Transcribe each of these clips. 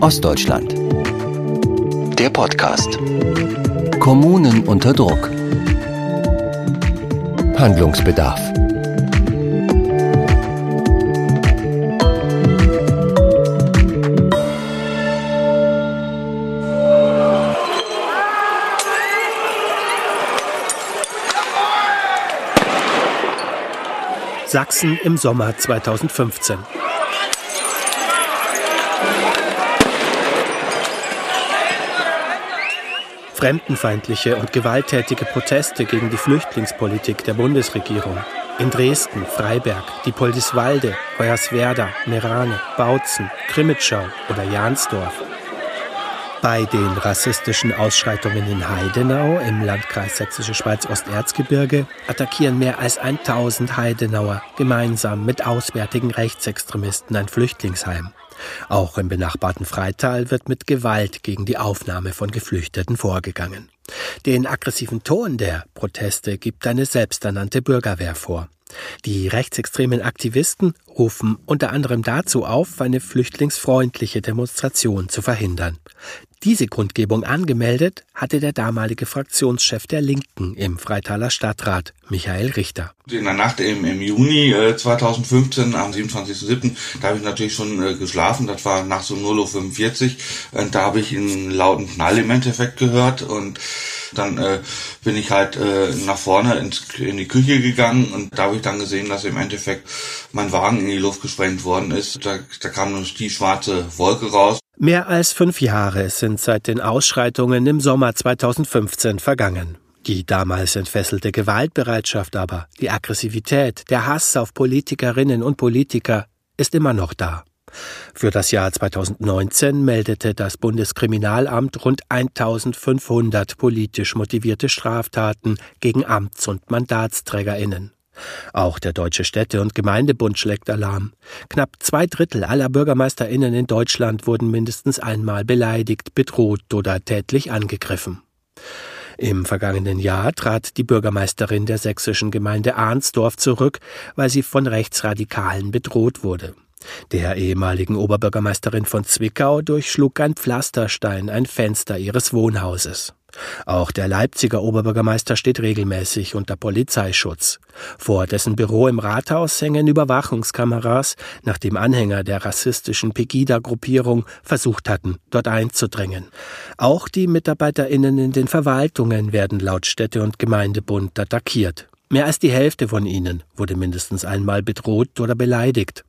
Ostdeutschland. Der Podcast. Kommunen unter Druck. Handlungsbedarf. Sachsen im Sommer 2015. Fremdenfeindliche und gewalttätige Proteste gegen die Flüchtlingspolitik der Bundesregierung. In Dresden, Freiberg, Diepoldiswalde, Hoyerswerda, Merane, Bautzen, Krimitschau oder Jansdorf. Bei den rassistischen Ausschreitungen in Heidenau im Landkreis Sächsische Schweiz-Osterzgebirge attackieren mehr als 1000 Heidenauer gemeinsam mit auswärtigen Rechtsextremisten ein Flüchtlingsheim. Auch im benachbarten Freital wird mit Gewalt gegen die Aufnahme von Geflüchteten vorgegangen. Den aggressiven Ton der Proteste gibt eine selbsternannte Bürgerwehr vor. Die rechtsextremen Aktivisten rufen unter anderem dazu auf, eine flüchtlingsfreundliche Demonstration zu verhindern. Diese Grundgebung angemeldet hatte der damalige Fraktionschef der Linken im Freitaler Stadtrat, Michael Richter. In der Nacht im, im Juni äh, 2015, am 27.07., da habe ich natürlich schon äh, geschlafen, das war nachts um 0.45 Uhr, und da habe ich einen lauten Knall im Endeffekt gehört und dann äh, bin ich halt äh, nach vorne ins, in die Küche gegangen und da habe ich dann gesehen, dass im Endeffekt mein Wagen in die Luft gesprengt worden ist. Da, da kam die schwarze Wolke raus. Mehr als fünf Jahre sind seit den Ausschreitungen im Sommer 2015 vergangen. Die damals entfesselte Gewaltbereitschaft aber, die Aggressivität, der Hass auf Politikerinnen und Politiker ist immer noch da. Für das Jahr 2019 meldete das Bundeskriminalamt rund 1500 politisch motivierte Straftaten gegen Amts- und Mandatsträgerinnen. Auch der Deutsche Städte- und Gemeindebund schlägt Alarm. Knapp zwei Drittel aller Bürgermeisterinnen in Deutschland wurden mindestens einmal beleidigt, bedroht oder tätlich angegriffen. Im vergangenen Jahr trat die Bürgermeisterin der sächsischen Gemeinde Arnsdorf zurück, weil sie von Rechtsradikalen bedroht wurde. Der ehemaligen Oberbürgermeisterin von Zwickau durchschlug ein Pflasterstein ein Fenster ihres Wohnhauses. Auch der Leipziger Oberbürgermeister steht regelmäßig unter Polizeischutz. Vor dessen Büro im Rathaus hängen Überwachungskameras, nachdem Anhänger der rassistischen Pegida-Gruppierung versucht hatten, dort einzudrängen. Auch die MitarbeiterInnen in den Verwaltungen werden laut Städte- und Gemeindebund attackiert. Mehr als die Hälfte von ihnen wurde mindestens einmal bedroht oder beleidigt.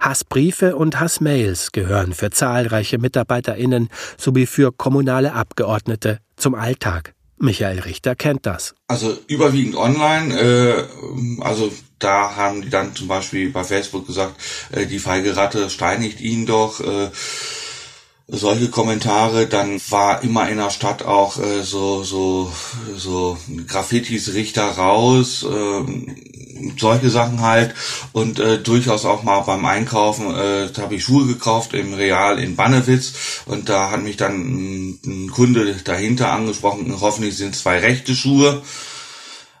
Hassbriefe und Hassmails gehören für zahlreiche MitarbeiterInnen sowie für kommunale Abgeordnete zum Alltag. Michael Richter kennt das. Also überwiegend online. Äh, also da haben die dann zum Beispiel bei Facebook gesagt, äh, die feige Ratte steinigt ihn doch. Äh, solche Kommentare. Dann war immer in der Stadt auch äh, so so so Graffitis Richter raus. Äh, solche Sachen halt und äh, durchaus auch mal beim Einkaufen äh, habe ich Schuhe gekauft im Real in Bannewitz und da hat mich dann ein, ein Kunde dahinter angesprochen hoffentlich sind zwei rechte Schuhe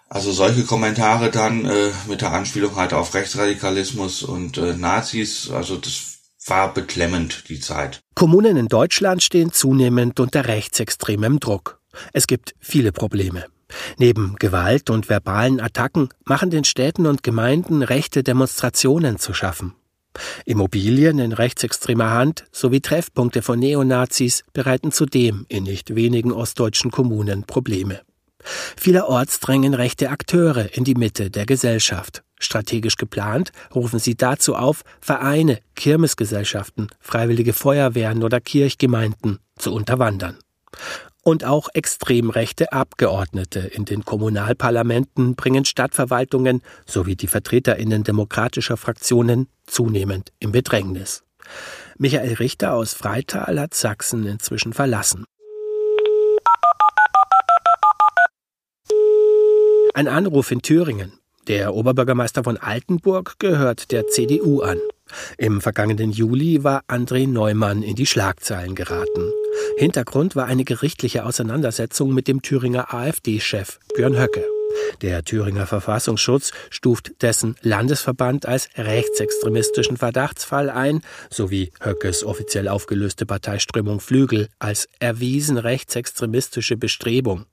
also solche Kommentare dann äh, mit der Anspielung halt auf Rechtsradikalismus und äh, Nazis also das war beklemmend die Zeit. Kommunen in Deutschland stehen zunehmend unter rechtsextremem Druck. Es gibt viele Probleme. Neben Gewalt und verbalen Attacken machen den Städten und Gemeinden rechte Demonstrationen zu schaffen. Immobilien in rechtsextremer Hand sowie Treffpunkte von Neonazis bereiten zudem in nicht wenigen ostdeutschen Kommunen Probleme. Vielerorts drängen rechte Akteure in die Mitte der Gesellschaft. Strategisch geplant rufen sie dazu auf, Vereine, Kirmesgesellschaften, freiwillige Feuerwehren oder Kirchgemeinden zu unterwandern. Und auch extrem rechte Abgeordnete in den Kommunalparlamenten bringen Stadtverwaltungen sowie die Vertreterinnen demokratischer Fraktionen zunehmend in Bedrängnis. Michael Richter aus Freital hat Sachsen inzwischen verlassen. Ein Anruf in Thüringen. Der Oberbürgermeister von Altenburg gehört der CDU an. Im vergangenen Juli war André Neumann in die Schlagzeilen geraten. Hintergrund war eine gerichtliche Auseinandersetzung mit dem Thüringer AfD-Chef Björn Höcke. Der Thüringer Verfassungsschutz stuft dessen Landesverband als rechtsextremistischen Verdachtsfall ein, sowie Höckes offiziell aufgelöste Parteiströmung Flügel als erwiesen rechtsextremistische Bestrebung.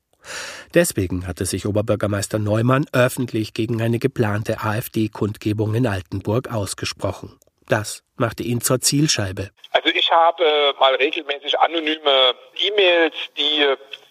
Deswegen hatte sich Oberbürgermeister Neumann öffentlich gegen eine geplante AfD-Kundgebung in Altenburg ausgesprochen. Das machte ihn zur Zielscheibe. Also ich habe mal regelmäßig anonyme E-Mails, die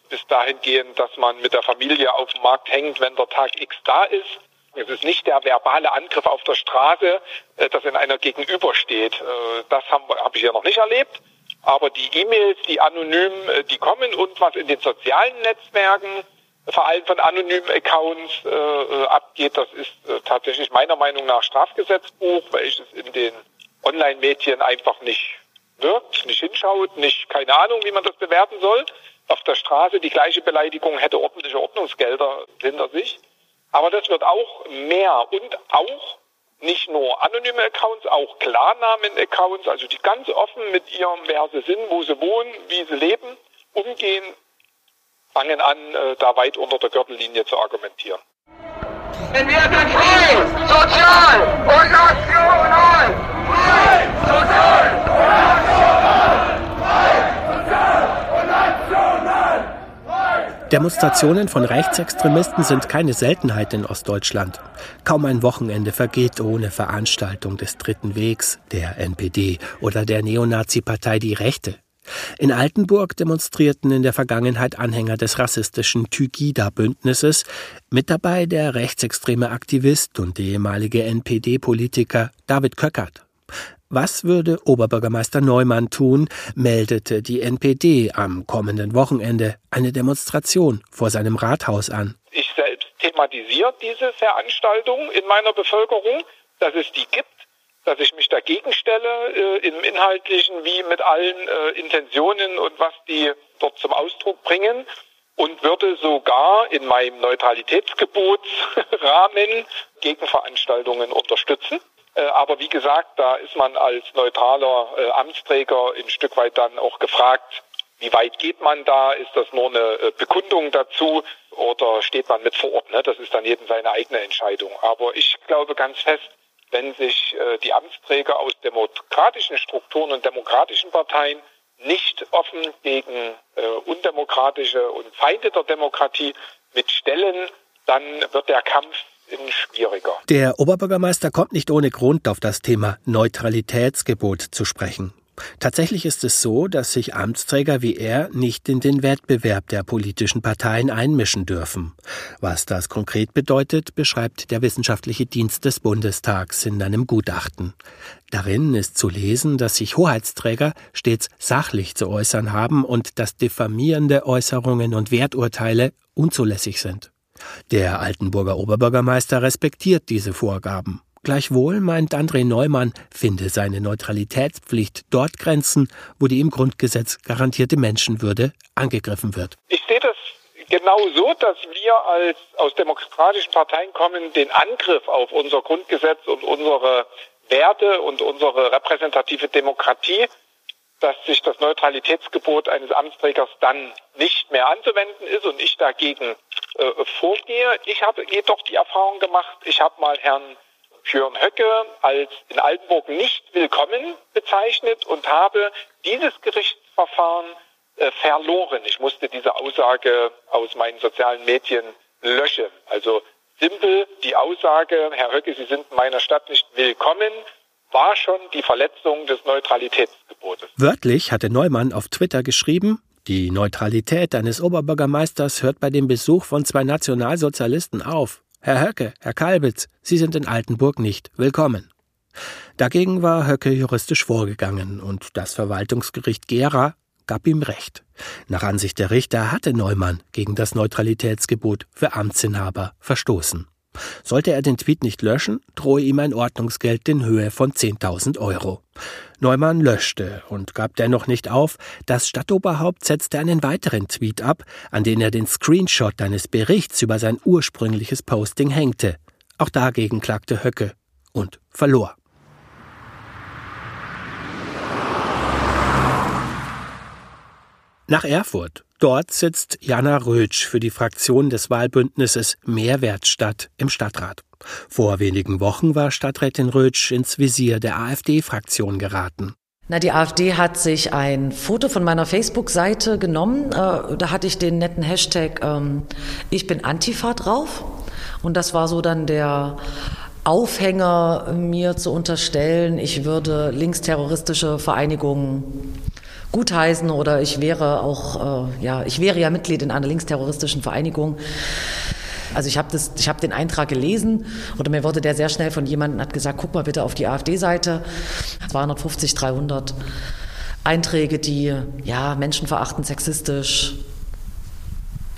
bis dahin gehen, dass man mit der Familie auf dem Markt hängt, wenn der Tag X da ist. Es ist nicht der verbale Angriff auf der Straße, äh, das in einer gegenübersteht. Äh, das habe hab ich ja noch nicht erlebt. Aber die E-Mails, die anonym, äh, die kommen und was in den sozialen Netzwerken, vor allem von anonymen Accounts äh, abgeht, das ist äh, tatsächlich meiner Meinung nach Strafgesetzbuch, weil ich es in den Online-Medien einfach nicht wirkt, nicht hinschaut, nicht keine Ahnung, wie man das bewerten soll auf der Straße die gleiche Beleidigung hätte ordentliche Ordnungsgelder hinter sich. Aber das wird auch mehr und auch nicht nur anonyme Accounts, auch Klarnamen-Accounts, also die ganz offen mit ihrem, wer sie sind, wo sie wohnen, wie sie leben, umgehen, fangen an, äh, da weit unter der Gürtellinie zu argumentieren. Wir werden frei, sozial und national! Frei, sozial und national! Demonstrationen von Rechtsextremisten sind keine Seltenheit in Ostdeutschland. Kaum ein Wochenende vergeht ohne Veranstaltung des Dritten Wegs, der NPD oder der Neonazi-Partei Die Rechte. In Altenburg demonstrierten in der Vergangenheit Anhänger des rassistischen Tygida-Bündnisses, mit dabei der rechtsextreme Aktivist und ehemalige NPD-Politiker David Köckert. Was würde Oberbürgermeister Neumann tun, meldete die NPD am kommenden Wochenende eine Demonstration vor seinem Rathaus an. Ich selbst thematisiere diese Veranstaltung in meiner Bevölkerung, dass es die gibt, dass ich mich dagegen stelle, äh, im Inhaltlichen wie mit allen äh, Intentionen und was die dort zum Ausdruck bringen und würde sogar in meinem Neutralitätsgebotsrahmen Gegenveranstaltungen unterstützen. Äh, aber wie gesagt, da ist man als neutraler äh, Amtsträger ein Stück weit dann auch gefragt, wie weit geht man da? Ist das nur eine äh, Bekundung dazu oder steht man mit vor Ort? Ne? Das ist dann jedem seine eigene Entscheidung. Aber ich glaube ganz fest, wenn sich die Amtsträger aus demokratischen Strukturen und demokratischen Parteien nicht offen gegen undemokratische und Feinde der Demokratie mitstellen, dann wird der Kampf schwieriger. Der Oberbürgermeister kommt nicht ohne Grund auf das Thema Neutralitätsgebot zu sprechen. Tatsächlich ist es so, dass sich Amtsträger wie er nicht in den Wettbewerb der politischen Parteien einmischen dürfen. Was das konkret bedeutet, beschreibt der Wissenschaftliche Dienst des Bundestags in einem Gutachten. Darin ist zu lesen, dass sich Hoheitsträger stets sachlich zu äußern haben und dass diffamierende Äußerungen und Werturteile unzulässig sind. Der Altenburger Oberbürgermeister respektiert diese Vorgaben. Gleichwohl meint André Neumann, finde seine Neutralitätspflicht dort Grenzen, wo die im Grundgesetz garantierte Menschenwürde angegriffen wird. Ich sehe das genau so, dass wir als aus demokratischen Parteien kommen, den Angriff auf unser Grundgesetz und unsere Werte und unsere repräsentative Demokratie dass sich das Neutralitätsgebot eines Amtsträgers dann nicht mehr anzuwenden ist und ich dagegen äh, vorgehe. Ich habe jedoch die Erfahrung gemacht, ich habe mal Herrn Björn Höcke als in Altenburg nicht willkommen bezeichnet und habe dieses Gerichtsverfahren äh, verloren. Ich musste diese Aussage aus meinen sozialen Medien löschen. Also simpel die Aussage, Herr Höcke, Sie sind in meiner Stadt nicht willkommen, war schon die Verletzung des Neutralitätsgebotes. Wörtlich hatte Neumann auf Twitter geschrieben, die Neutralität eines Oberbürgermeisters hört bei dem Besuch von zwei Nationalsozialisten auf. Herr Höcke, Herr Kalbitz, Sie sind in Altenburg nicht willkommen. Dagegen war Höcke juristisch vorgegangen und das Verwaltungsgericht Gera gab ihm Recht. Nach Ansicht der Richter hatte Neumann gegen das Neutralitätsgebot für Amtsinhaber verstoßen. Sollte er den Tweet nicht löschen, drohe ihm ein Ordnungsgeld in Höhe von 10.000 Euro. Neumann löschte und gab dennoch nicht auf. Das Stadtoberhaupt setzte einen weiteren Tweet ab, an den er den Screenshot eines Berichts über sein ursprüngliches Posting hängte. Auch dagegen klagte Höcke und verlor. Nach Erfurt Dort sitzt Jana Rötsch für die Fraktion des Wahlbündnisses Mehrwertstadt im Stadtrat. Vor wenigen Wochen war Stadträtin Rötsch ins Visier der AfD-Fraktion geraten. Na, die AfD hat sich ein Foto von meiner Facebook-Seite genommen. Äh, da hatte ich den netten Hashtag ähm, Ich bin Antifa drauf. Und das war so dann der Aufhänger, mir zu unterstellen, ich würde linksterroristische Vereinigungen gutheißen oder ich wäre auch, äh, ja, ich wäre ja Mitglied in einer linksterroristischen Vereinigung. Also ich habe habe den Eintrag gelesen oder mir wurde der sehr schnell von jemandem hat gesagt, guck mal bitte auf die AfD-Seite. 250, 300 Einträge, die ja menschenverachtend, sexistisch,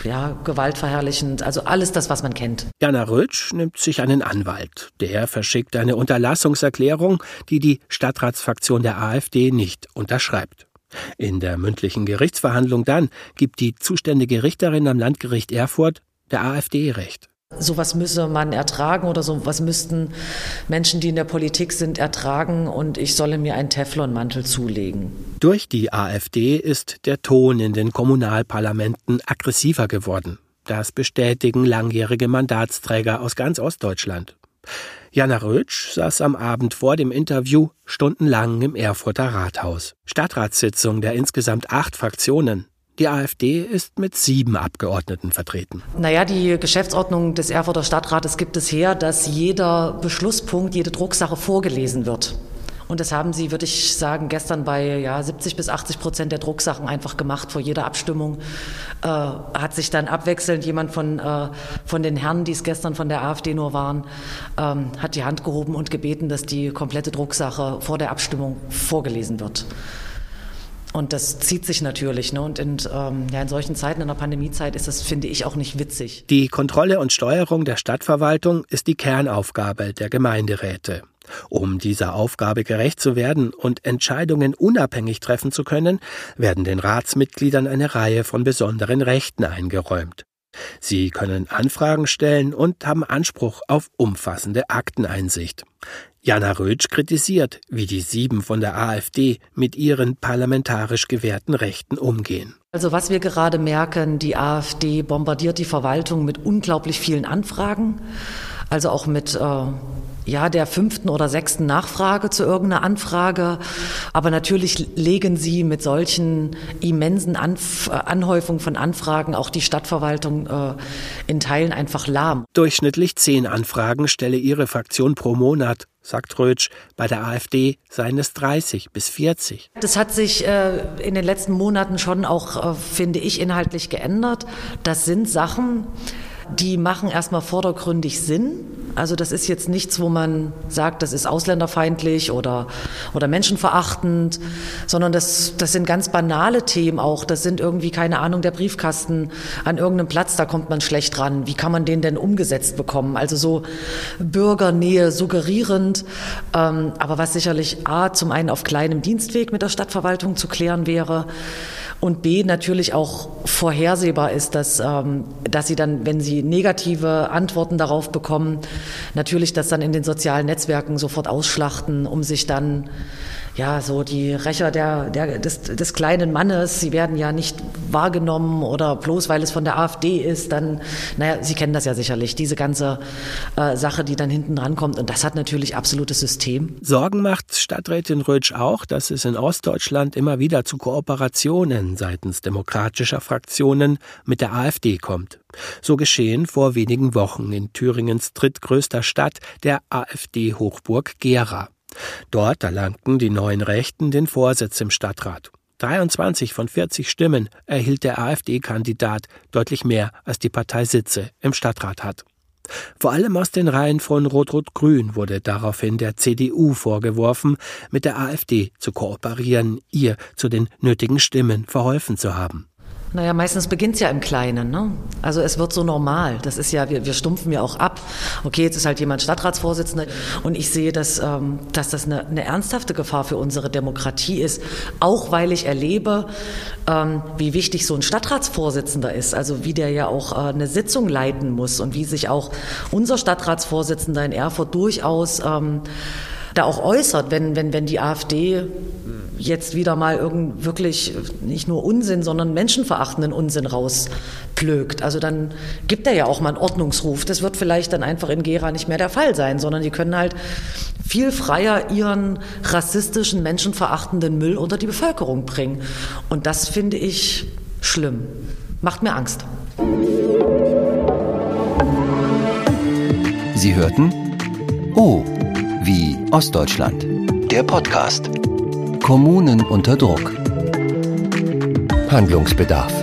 ja, gewaltverherrlichend, also alles das, was man kennt. Jana Rötsch nimmt sich einen Anwalt. Der verschickt eine Unterlassungserklärung, die die Stadtratsfraktion der AfD nicht unterschreibt. In der mündlichen Gerichtsverhandlung dann gibt die zuständige Richterin am Landgericht Erfurt der AfD recht. Sowas müsse man ertragen oder sowas müssten Menschen, die in der Politik sind, ertragen und ich solle mir einen Teflonmantel zulegen. Durch die AfD ist der Ton in den Kommunalparlamenten aggressiver geworden. Das bestätigen langjährige Mandatsträger aus ganz Ostdeutschland. Jana Rötsch saß am Abend vor dem Interview stundenlang im Erfurter Rathaus. Stadtratssitzung der insgesamt acht Fraktionen. Die AfD ist mit sieben Abgeordneten vertreten. Naja, die Geschäftsordnung des Erfurter Stadtrates gibt es her, dass jeder Beschlusspunkt, jede Drucksache vorgelesen wird. Und das haben sie, würde ich sagen, gestern bei ja, 70 bis 80 Prozent der Drucksachen einfach gemacht. Vor jeder Abstimmung äh, hat sich dann abwechselnd jemand von, äh, von den Herren, die es gestern von der AfD nur waren, ähm, hat die Hand gehoben und gebeten, dass die komplette Drucksache vor der Abstimmung vorgelesen wird. Und das zieht sich natürlich. Ne? Und in, ähm, ja, in solchen Zeiten, in der Pandemiezeit, ist das, finde ich, auch nicht witzig. Die Kontrolle und Steuerung der Stadtverwaltung ist die Kernaufgabe der Gemeinderäte. Um dieser Aufgabe gerecht zu werden und Entscheidungen unabhängig treffen zu können, werden den Ratsmitgliedern eine Reihe von besonderen Rechten eingeräumt. Sie können Anfragen stellen und haben Anspruch auf umfassende Akteneinsicht. Jana Rötsch kritisiert, wie die Sieben von der AfD mit ihren parlamentarisch gewährten Rechten umgehen. Also was wir gerade merken, die AfD bombardiert die Verwaltung mit unglaublich vielen Anfragen, also auch mit äh, ja, der fünften oder sechsten Nachfrage zu irgendeiner Anfrage. Aber natürlich legen sie mit solchen immensen Anf Anhäufungen von Anfragen auch die Stadtverwaltung äh, in Teilen einfach lahm. Durchschnittlich zehn Anfragen stelle ihre Fraktion pro Monat sagt Rötsch, bei der AfD seien es 30 bis 40. Das hat sich äh, in den letzten Monaten schon auch, äh, finde ich, inhaltlich geändert. Das sind Sachen, die machen erstmal vordergründig Sinn. Also das ist jetzt nichts, wo man sagt, das ist ausländerfeindlich oder, oder menschenverachtend, sondern das, das sind ganz banale Themen auch. Das sind irgendwie, keine Ahnung, der Briefkasten an irgendeinem Platz, da kommt man schlecht dran. Wie kann man den denn umgesetzt bekommen? Also so Bürgernähe suggerierend, ähm, aber was sicherlich A, zum einen auf kleinem Dienstweg mit der Stadtverwaltung zu klären wäre, und B natürlich auch vorhersehbar ist, dass, ähm, dass sie dann, wenn sie negative Antworten darauf bekommen, natürlich das dann in den sozialen Netzwerken sofort ausschlachten, um sich dann ja, so die Rächer der, der, des, des kleinen Mannes, sie werden ja nicht wahrgenommen oder bloß weil es von der AfD ist, dann, naja, Sie kennen das ja sicherlich, diese ganze äh, Sache, die dann hinten drankommt. Und das hat natürlich absolutes System. Sorgen macht Stadträtin Rötsch auch, dass es in Ostdeutschland immer wieder zu Kooperationen seitens demokratischer Fraktionen mit der AfD kommt. So geschehen vor wenigen Wochen in Thüringens drittgrößter Stadt, der AfD-Hochburg Gera. Dort erlangten die neuen Rechten den Vorsitz im Stadtrat. 23 von 40 Stimmen erhielt der AfD-Kandidat, deutlich mehr als die Partei Sitze im Stadtrat hat. Vor allem aus den Reihen von Rot-Rot-Grün wurde daraufhin der CDU vorgeworfen, mit der AfD zu kooperieren, ihr zu den nötigen Stimmen verholfen zu haben. Naja, meistens beginnt es ja im Kleinen. Ne? Also es wird so normal. Das ist ja, wir, wir stumpfen ja auch ab. Okay, jetzt ist halt jemand Stadtratsvorsitzender und ich sehe, dass, ähm, dass das eine, eine ernsthafte Gefahr für unsere Demokratie ist. Auch weil ich erlebe, ähm, wie wichtig so ein Stadtratsvorsitzender ist. Also wie der ja auch äh, eine Sitzung leiten muss und wie sich auch unser Stadtratsvorsitzender in Erfurt durchaus ähm, da auch äußert, wenn, wenn, wenn die AfD jetzt wieder mal irgend wirklich nicht nur Unsinn, sondern menschenverachtenden Unsinn rausplögt. Also dann gibt er ja auch mal einen Ordnungsruf. Das wird vielleicht dann einfach in Gera nicht mehr der Fall sein, sondern die können halt viel freier ihren rassistischen, menschenverachtenden Müll unter die Bevölkerung bringen. Und das finde ich schlimm. Macht mir Angst. Sie hörten O wie Ostdeutschland. Der Podcast. Kommunen unter Druck. Handlungsbedarf.